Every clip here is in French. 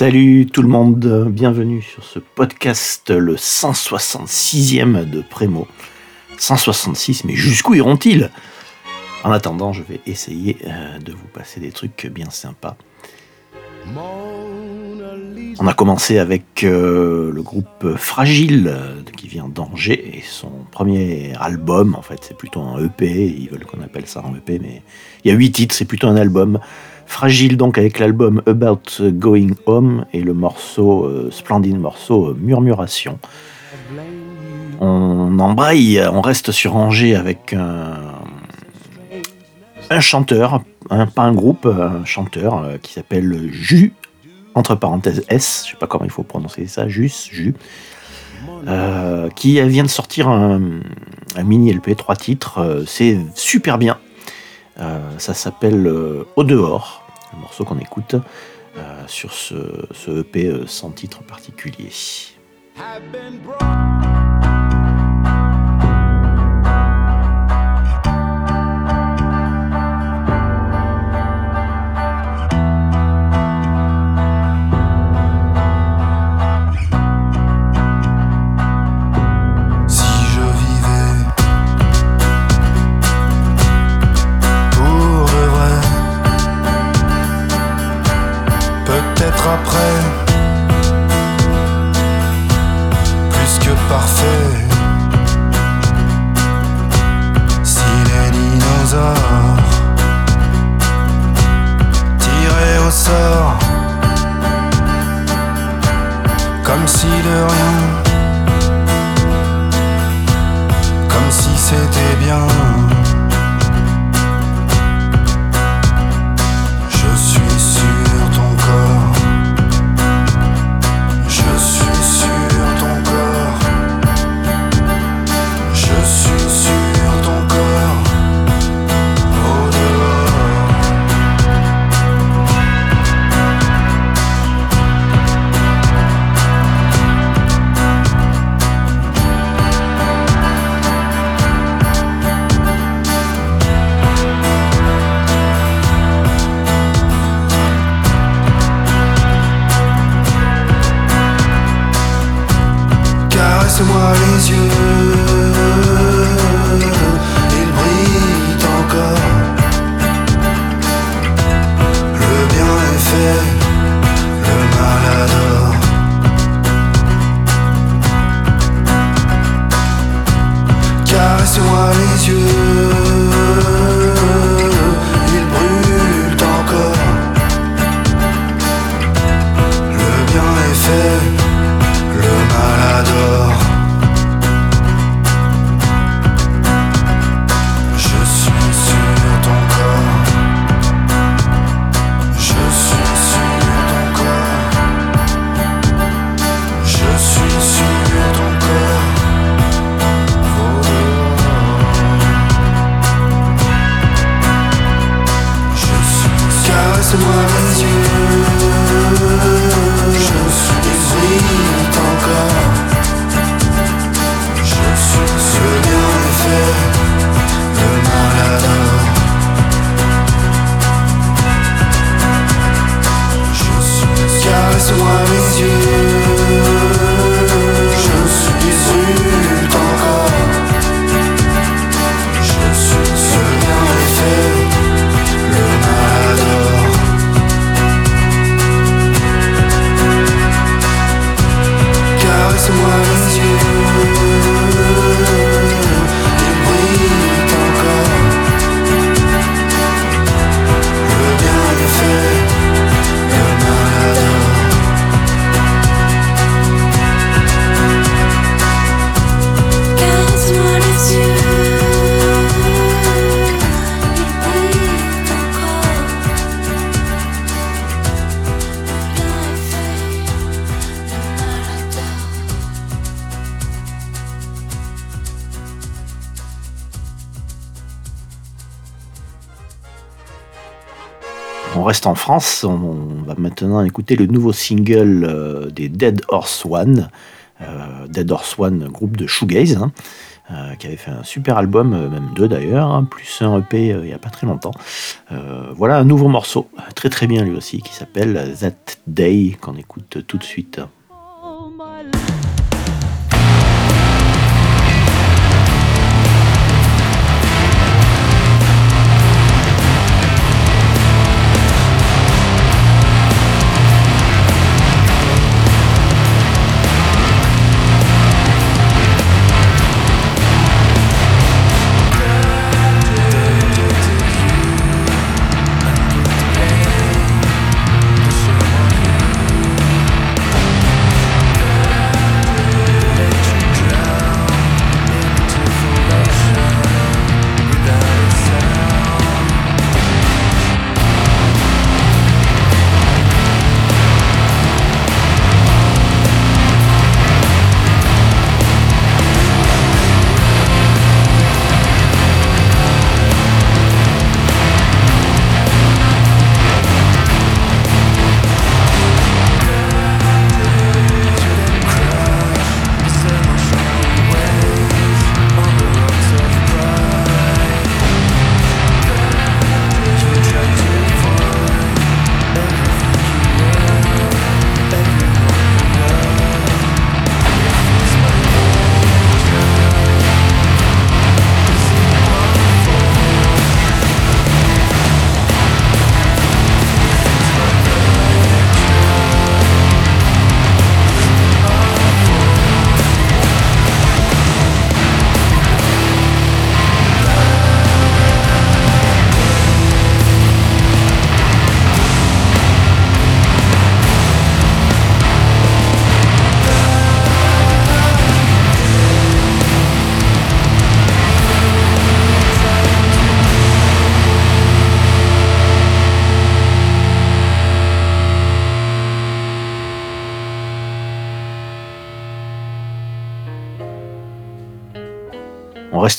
Salut tout le monde, bienvenue sur ce podcast, le 166e de Prémo. 166, mais jusqu'où iront-ils? En attendant, je vais essayer euh, de vous passer des trucs bien sympas. On a commencé avec euh, le groupe Fragile euh, qui vient d'Angers et son premier album, en fait c'est plutôt un EP, ils veulent qu'on appelle ça un EP, mais il y a huit titres, c'est plutôt un album. Fragile donc avec l'album About Going Home et le morceau, euh, splendide morceau euh, Murmuration. On embraye, on reste sur Angers avec un, chanteur, pas un groupe, un chanteur euh, qui s'appelle Jus, entre parenthèses S, je sais pas comment il faut prononcer ça, Jus, Jus, qui vient de sortir un, un mini LP, trois titres, c'est super bien. ça s'appelle Au dehors le morceau qu'on écoute euh, sur ce, EP euh, sans titre particulier. Après. En France. On va maintenant écouter le nouveau single euh, des Dead Horse One. Euh, Dead Horse One, groupe de shoegaze, hein, euh, qui avait fait un super album, même deux d'ailleurs, hein, plus un EP il n'y a pas très longtemps. voilà un nouveau morceau, très très bien lui aussi, qui s'appelle That Day, qu'on écoute tout de suite.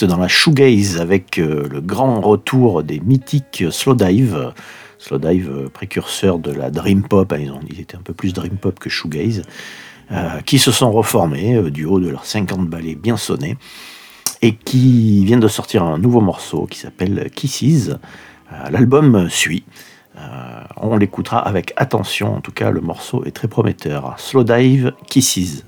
Dans la shoegaze avec euh, le grand retour des mythiques Slowdive. Slowdive, euh, précurseur de la dream pop, ils, ont, ils étaient un peu plus dream pop que shoegaze, euh, qui se sont reformés du haut de leurs 50 ballets bien sonnés et qui viennent de sortir un nouveau morceau qui s'appelle Kisses. L'album suit. on l'écoutera avec attention, en tout cas le morceau est très prometteur. Slowdive Kisses.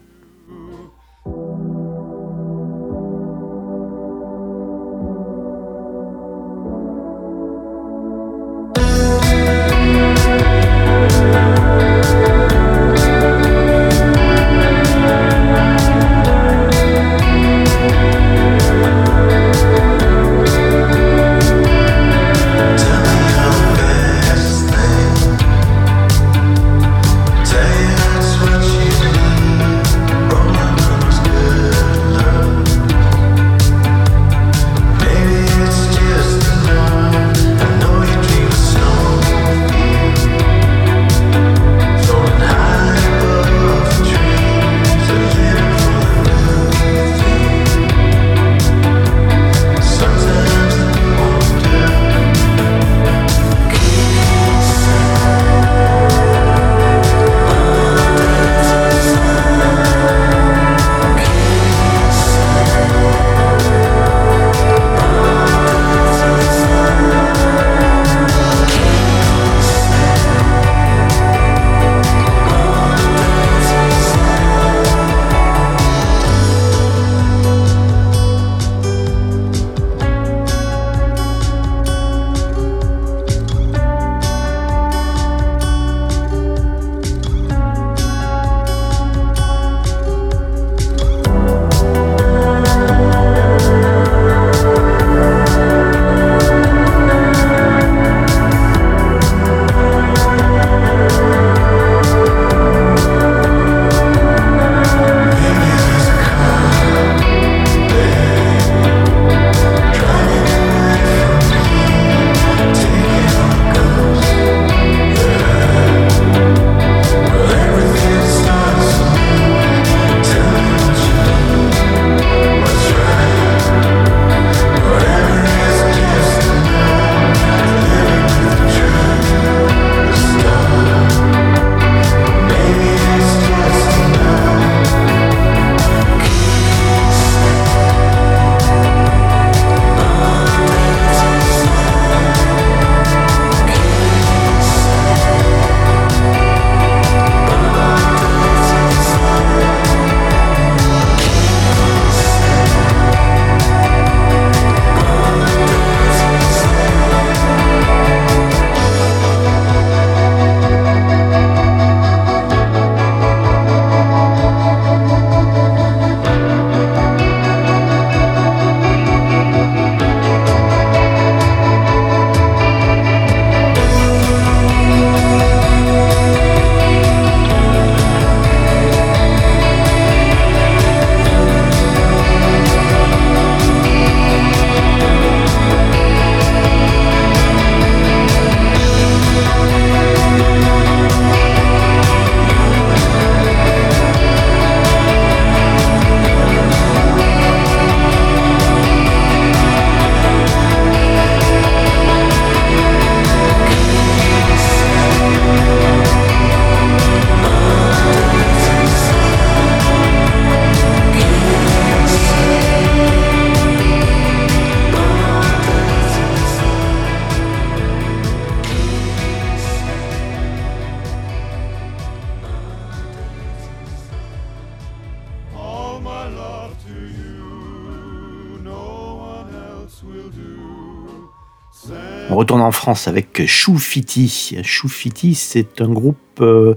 France avec Choufiti. Choufiti, c'est un groupe euh,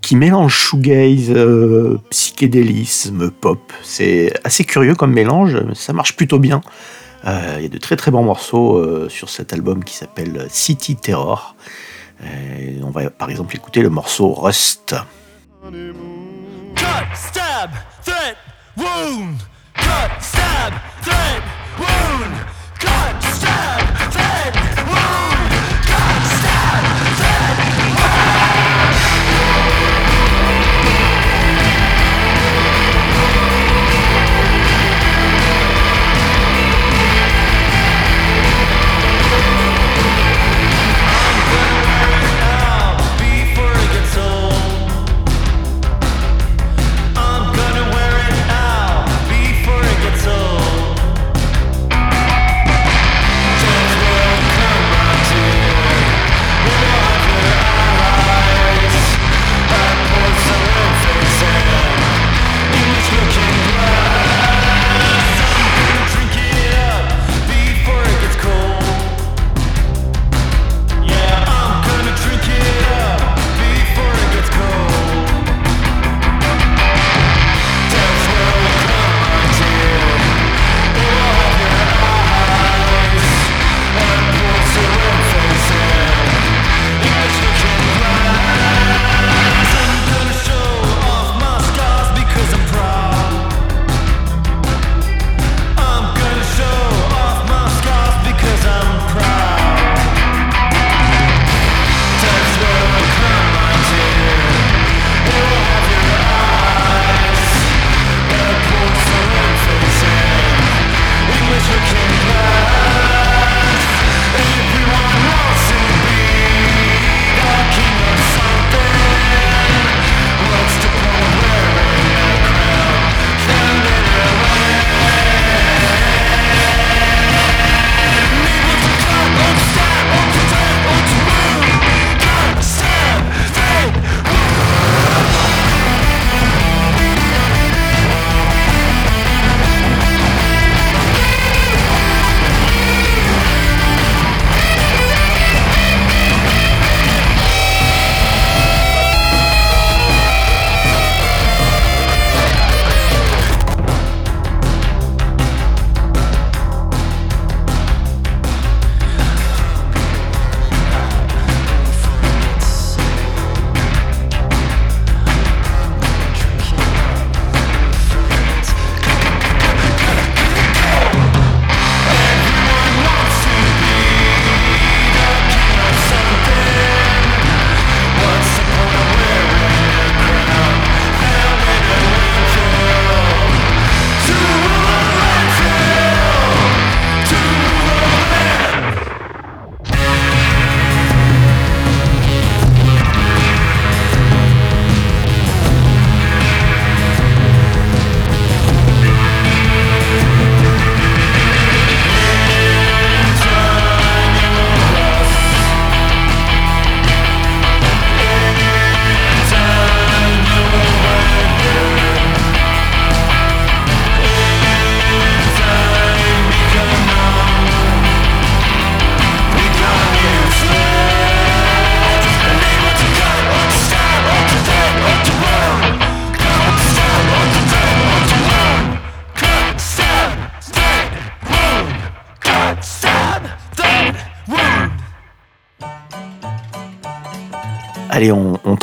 qui mélange shoegaze, euh, psychédélisme, pop. C'est assez curieux comme mélange, ça marche plutôt bien. Euh, il y a de très très bons morceaux sur cet album qui s'appelle City Terror. on va par exemple écouter le morceau Rust.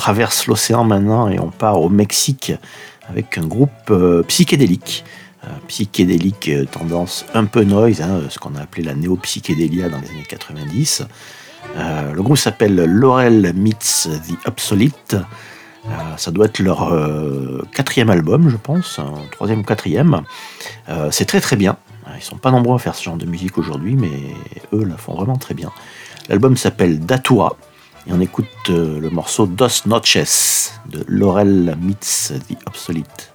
Traverse l'océan maintenant et on part au Mexique avec un groupe euh, psychédélique. Euh, psychédélique euh, tendance un peu noise, hein, ce qu'on a appelé la néo-psychédélia dans les années 90. le groupe s'appelle Laurel Meets the Obsolete. ça doit être leur quatrième album, je pense, troisième ou quatrième. c'est très très bien. Ils sont pas nombreux à faire ce genre de musique aujourd'hui, mais eux la font vraiment très bien. L'album s'appelle Datua. Et on écoute euh, le morceau Dos Noches de Laurel Meets the Obsolete.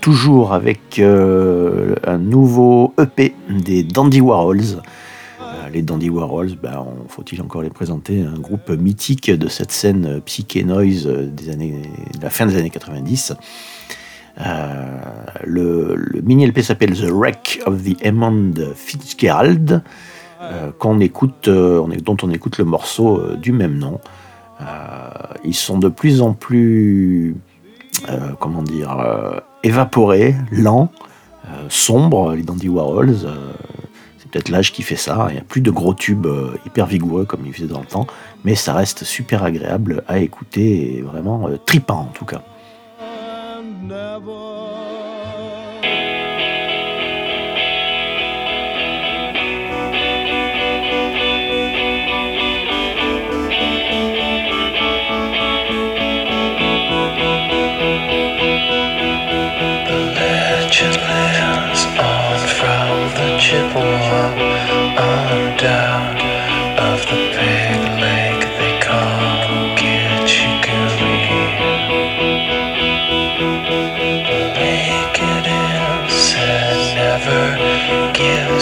Toujours avec euh, un nouveau EP des Dandy Warhols. Euh, les Dandy Warhols, ben, faut-il encore les présenter, un groupe mythique de cette scène psyché noise des années, de la fin des années 90. le, mini LP s'appelle The Wreck of the Hammond Fitzgerald, écoute, dont on écoute le morceau du même nom. ils sont de plus en plus euh, comment dire, euh, évaporé, lent, euh, sombre, les Dandy Warhols. c'est peut-être l'âge qui fait ça. Il n'y a plus de gros tubes hyper vigoureux comme il faisait dans le temps, mais ça reste super agréable à écouter et vraiment tripant en tout cas.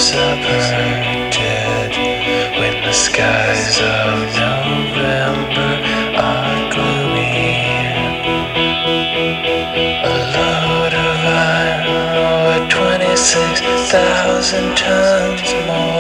Subverted when the skies of November are gloomy. A load of iron or 26,000 tons more.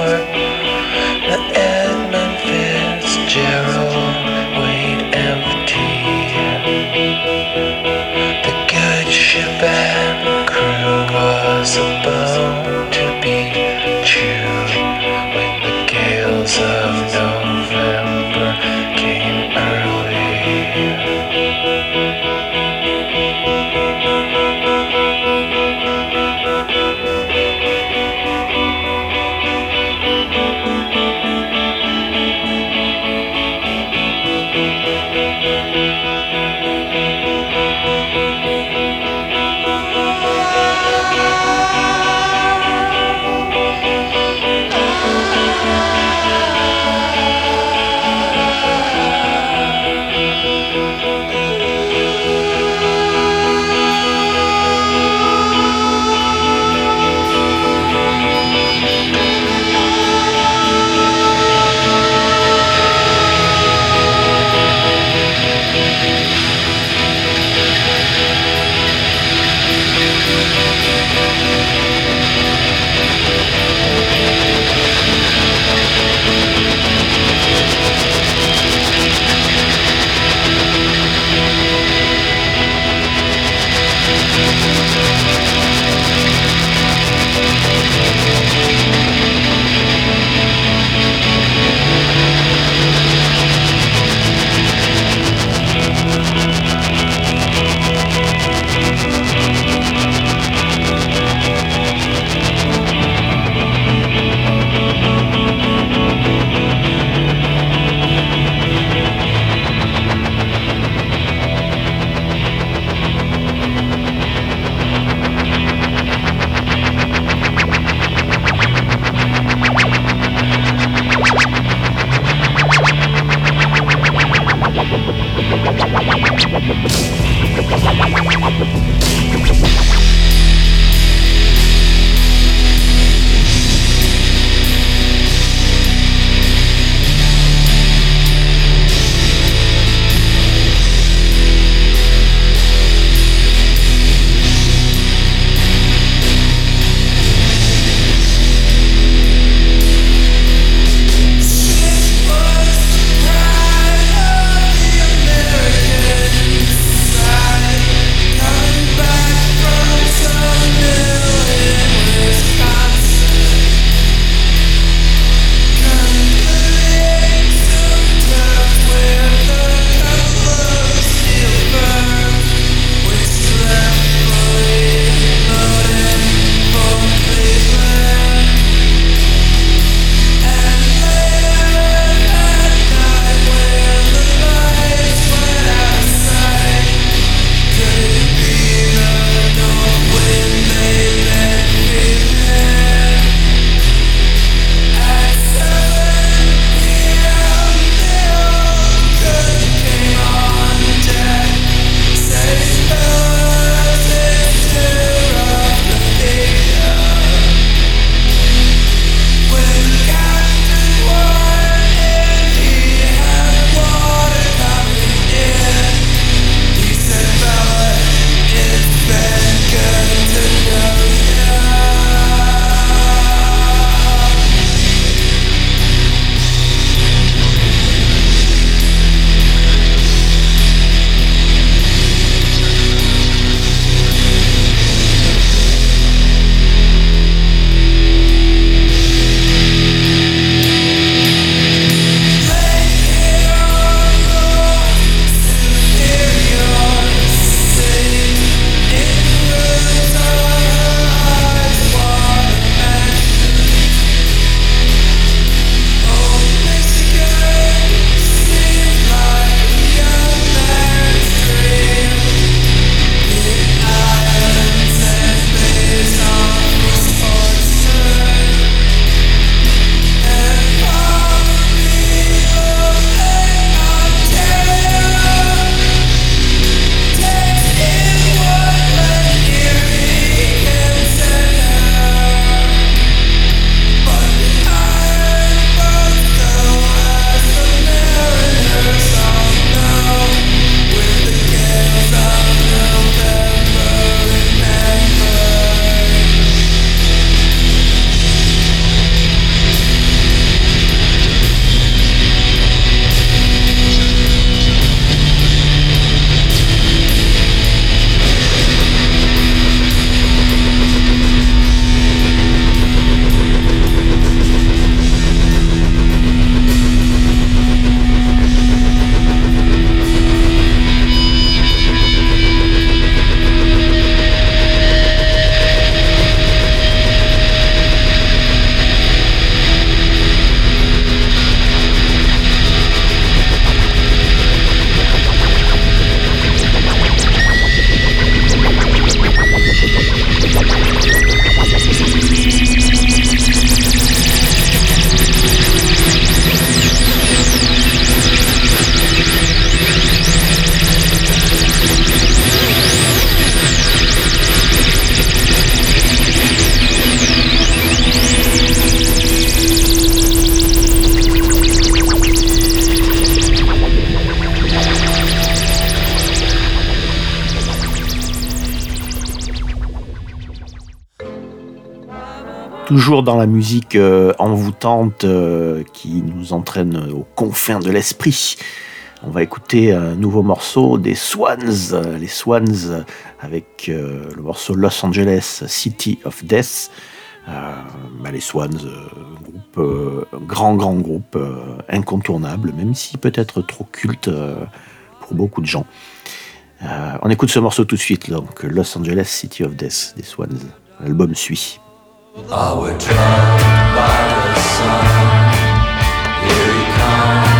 Dans la musique euh, envoûtante euh, qui nous entraîne aux confins de l'esprit. On va écouter un nouveau morceau des Swans, les Swans avec euh, le morceau Los Angeles City of Death. Bah, les Swans, groupe, grand grand groupe, incontournable, même si peut-être trop culte pour beaucoup de gens. on écoute ce morceau tout de suite, donc Los Angeles City of Death des Swans. L'album suit. I would drown by the sun. Here he comes,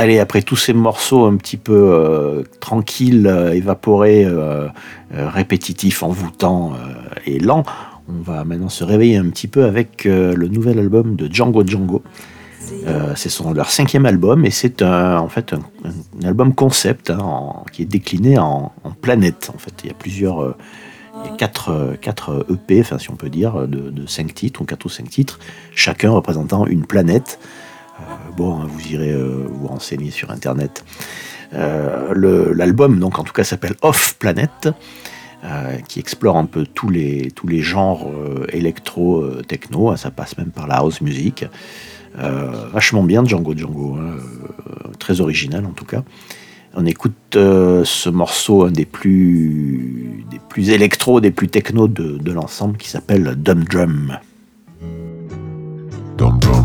Allez, après tous ces morceaux un petit peu euh, tranquilles, euh, évaporés, euh, répétitifs, envoûtants et lents, on va maintenant se réveiller un petit peu avec le nouvel album de Django Django. C'est leur cinquième album et c'est un- en fait un, album concept hein, qui est décliné en, en planète. En fait, il y a plusieurs, il y a quatre, quatre EP, enfin si on peut dire, de, de cinq titres ou quatre ou cinq titres, chacun représentant une planète. Bon, hein, vous irez euh, vous renseigner sur internet. Euh, L'album, donc en tout cas, s'appelle Off Planet, euh, qui explore un peu tous les, tous les genres euh, électro, euh, techno. Ça passe même par la house music. Vachement bien Django Django, hein, très original en tout cas. On écoute ce morceau, un des plus, des plus électro, des plus techno de, de l'ensemble, qui s'appelle Dum Drum. Dum dum.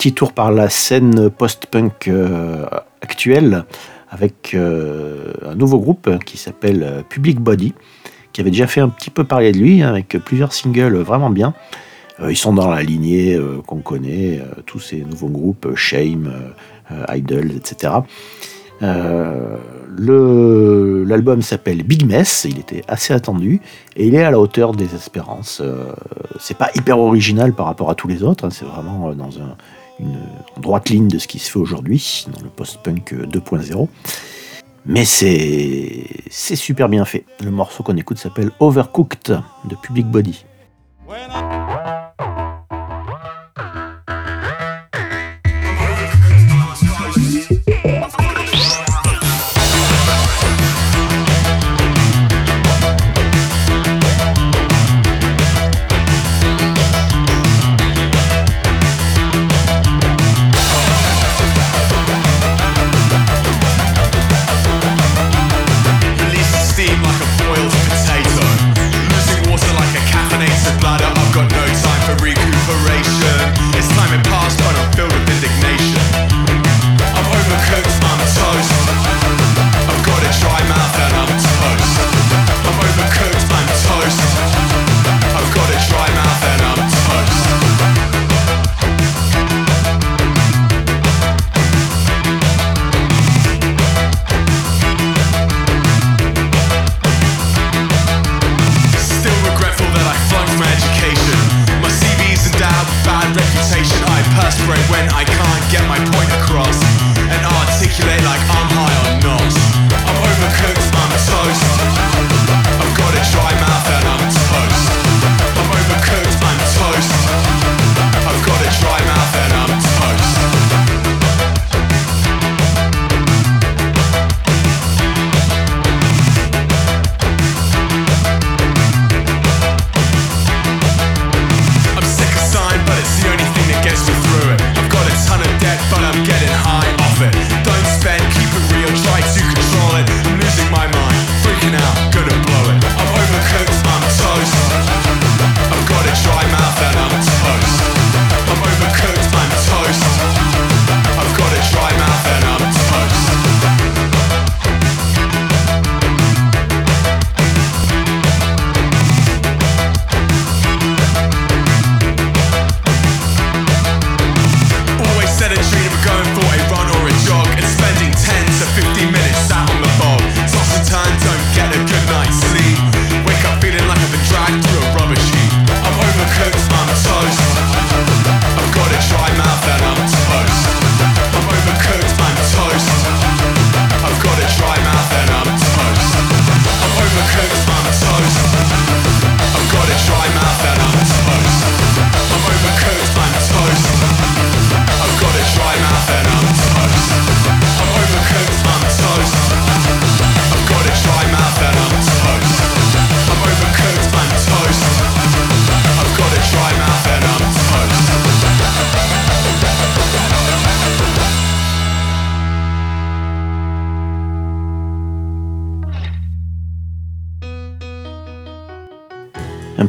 Petit tour par la scène post-punk euh, actuelle avec euh, un nouveau groupe qui s'appelle euh, Public Body, qui avait déjà fait un petit peu parler de lui, hein, avec plusieurs singles vraiment bien. Ils sont dans la lignée qu'on connaît, tous ces nouveaux groupes, Shame, Idols, etc. L'album s'appelle Big Mess, il était assez attendu et il est à la hauteur des espérances. C'est pas hyper original par rapport à tous les autres, hein, c'est vraiment dans un- une droite ligne de ce qui se fait aujourd'hui, dans le post-punk euh, 2.0. Mais c'est super bien fait. Le morceau qu'on écoute s'appelle Overcooked de Public Body.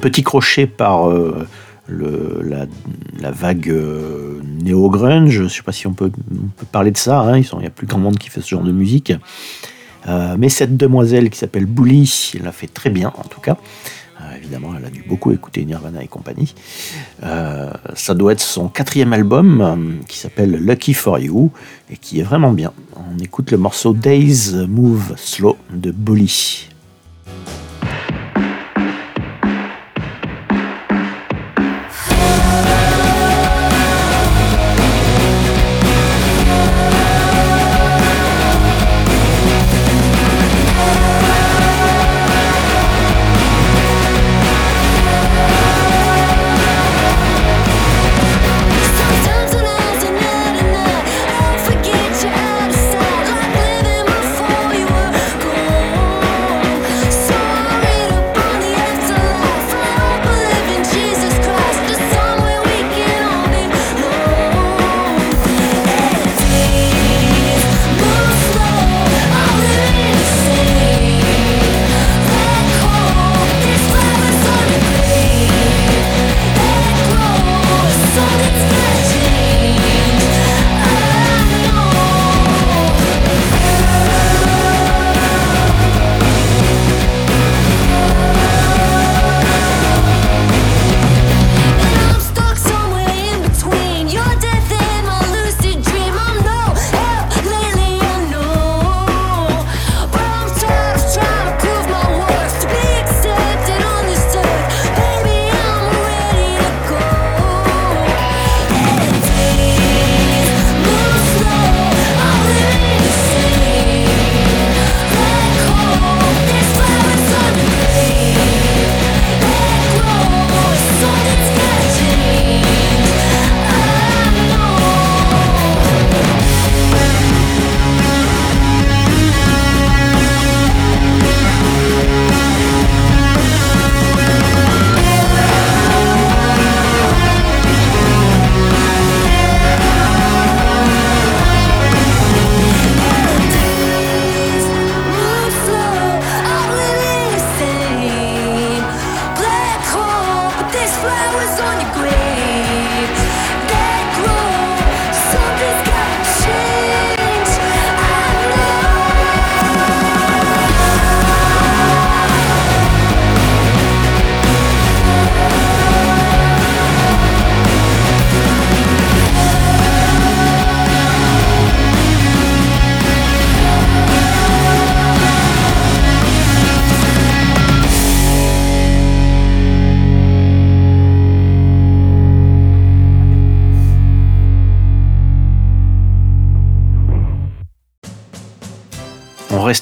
Petit crochet par euh, la, vague euh, néo-grunge, je ne sais pas si on peut, parler de ça, hein, il n'y a plus grand monde qui fait ce genre de musique. Euh, mais cette demoiselle qui s'appelle Bully, elle l'a fait très bien en tout cas. Euh, évidemment, elle a dû beaucoup écouter Nirvana et compagnie. Ça doit être son quatrième album qui s'appelle Lucky for You et qui est vraiment bien. On écoute le morceau Days Move Slow de Bully.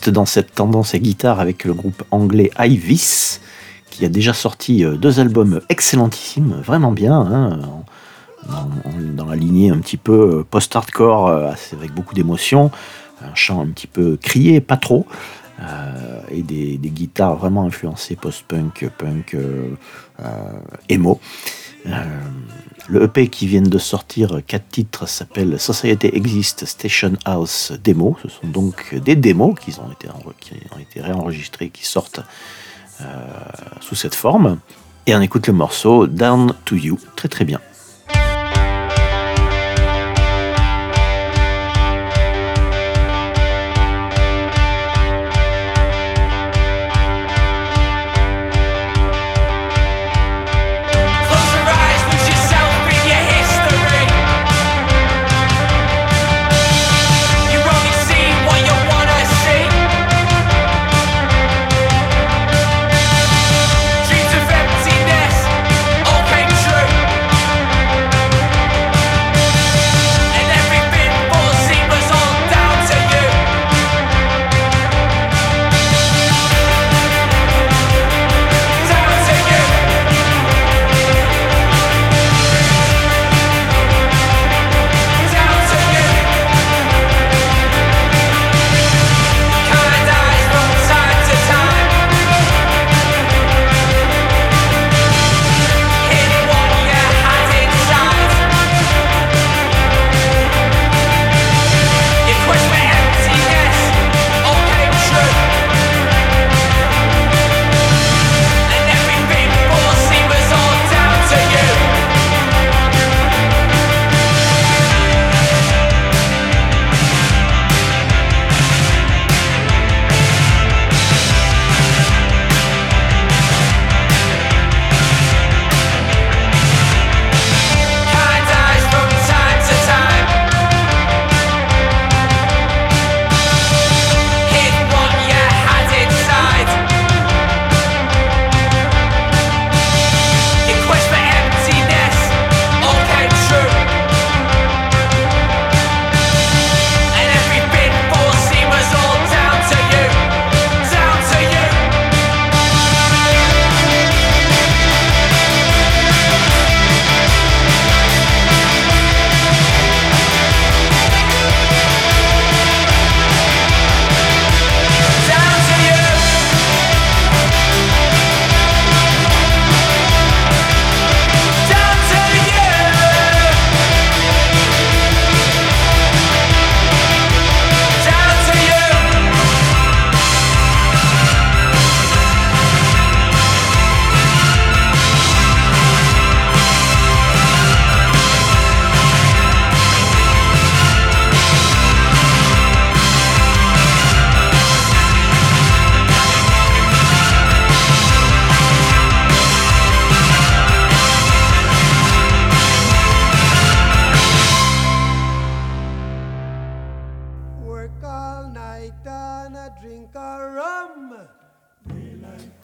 Dans cette tendance à guitare avec le groupe anglais Ivis, qui a déjà sorti euh, deux albums excellentissimes, vraiment bien, hein, dans la lignée un petit peu euh, post-hardcore, euh, avec beaucoup d'émotion, un chant un petit peu crié, pas trop, et des, guitares vraiment influencées post-punk, punk, euh, emo. Euh, le EP qui viennent de sortir, quatre titres, s'appelle Society Exist Station House Demo. Ce sont donc des démos qui ont été, qui ont été réenregistrées, qui sortent euh, sous cette forme. Et on écoute le morceau Down to You, très très bien.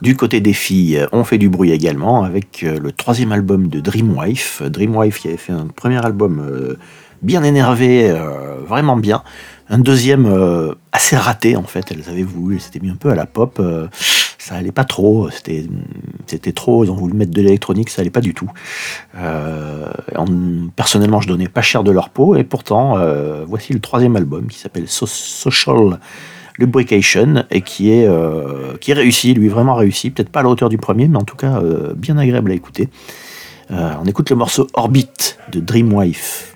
Du côté des filles, on fait du bruit également avec euh, le troisième album de Dreamwife. Dreamwife qui avait fait un premier album euh, bien énervé, euh, vraiment bien. Un deuxième assez raté en fait. Elles avaient voulu, elles s'étaient mis un peu à la pop. ça allait pas trop. C'était, trop. Ils ont voulu mettre de l'électronique, ça allait pas du tout. En- personnellement, je donnais pas cher de leur peau et pourtant, voici le troisième album qui s'appelle So- Social Lubrication et qui est, euh, qui est réussi, lui vraiment réussi, peut-être pas à la hauteur du premier, mais en tout cas euh, bien agréable à écouter. Euh, on écoute le morceau Orbit de Dreamwife.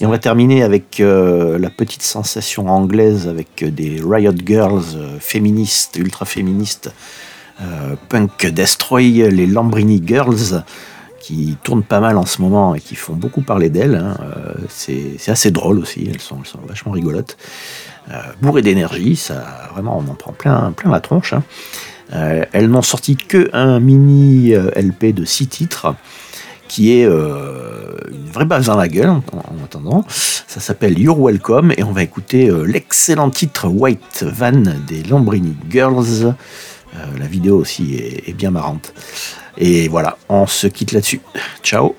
Et on va terminer avec euh, la petite sensation anglaise avec euh, des Riot Girls euh, féministes, ultra féministes, euh, punk destroy, les Lambrini Girls, qui tournent pas mal en ce moment et qui font beaucoup parler d'elles. Hein. C'est assez drôle aussi, elles sont, vachement rigolotes. bourrées d'énergie, ça vraiment on en prend plein, la tronche. Hein. Elles n'ont sorti que un mini LP de 6 titres qui est euh, une vraie base dans la gueule en, attendant. Ça s'appelle You're Welcome et on va écouter euh, l'excellent titre White Van des Lambrini Girls. Euh, la vidéo aussi est bien marrante. Et voilà, on se quitte là-dessus. Ciao